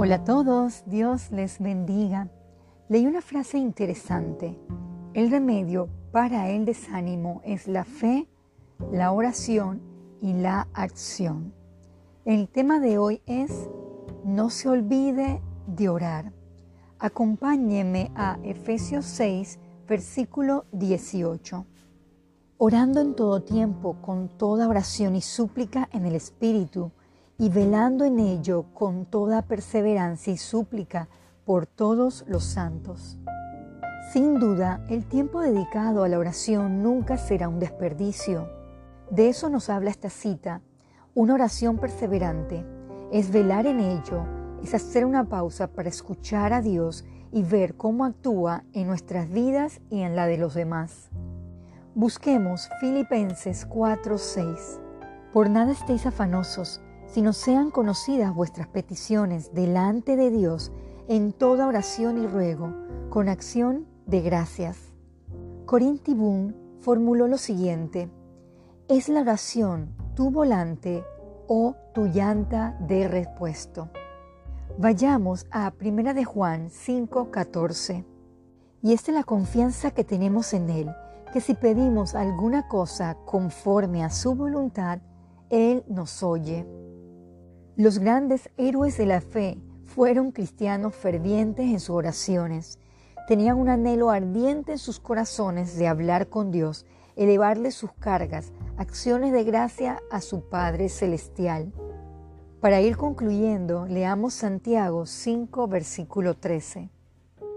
Hola a todos, Dios les bendiga. Leí una frase interesante. El remedio para el desánimo es la fe, la oración y la acción. El tema de hoy es no se olvide de orar. Acompáñeme a Efesios 6, versículo 18. Orando en todo tiempo, con toda oración y súplica en el Espíritu, y velando en ello con toda perseverancia y súplica por todos los santos. Sin duda, el tiempo dedicado a la oración nunca será un desperdicio. De eso nos habla esta cita. Una oración perseverante es velar en ello, es hacer una pausa para escuchar a Dios y ver cómo actúa en nuestras vidas y en la de los demás. Busquemos Filipenses 4:6. Por nada estéis afanosos, sino sean conocidas vuestras peticiones delante de Dios en toda oración y ruego, con acción de gracias. Corinti Boone formuló lo siguiente: Es la oración tu volante o tu llanta de repuesto. Vayamos a 1 de Juan 5:14. Y esta es la confianza que tenemos en Él, que si pedimos alguna cosa conforme a su voluntad, Él nos oye. Los grandes héroes de la fe fueron cristianos fervientes en sus oraciones. Tenían un anhelo ardiente en sus corazones de hablar con Dios, elevarle sus cargas, acciones de gracia a su Padre Celestial. Para ir concluyendo, leamos Santiago 5, versículo 13.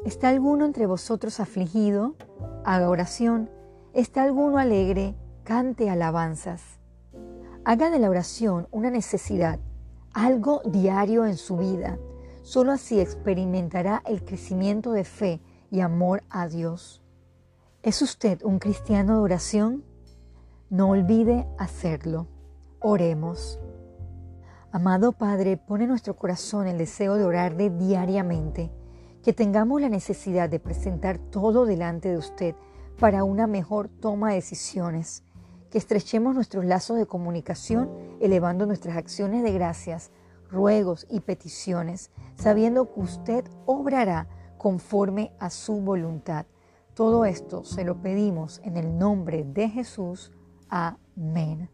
¿Está alguno entre vosotros afligido? Haga oración. ¿Está alguno alegre? Cante alabanzas. Haga de la oración una necesidad algo diario en su vida. Solo así experimentará el crecimiento de fe y amor a Dios. ¿Es usted un cristiano de oración? No olvide hacerlo. Oremos. Amado Padre, pone en nuestro corazón el deseo de orarle diariamente, que tengamos la necesidad de presentar todo delante de usted para una mejor toma de decisiones que estrechemos nuestros lazos de comunicación, elevando nuestras acciones de gracias, ruegos y peticiones, sabiendo que usted obrará conforme a su voluntad. Todo esto se lo pedimos en el nombre de Jesús. Amén.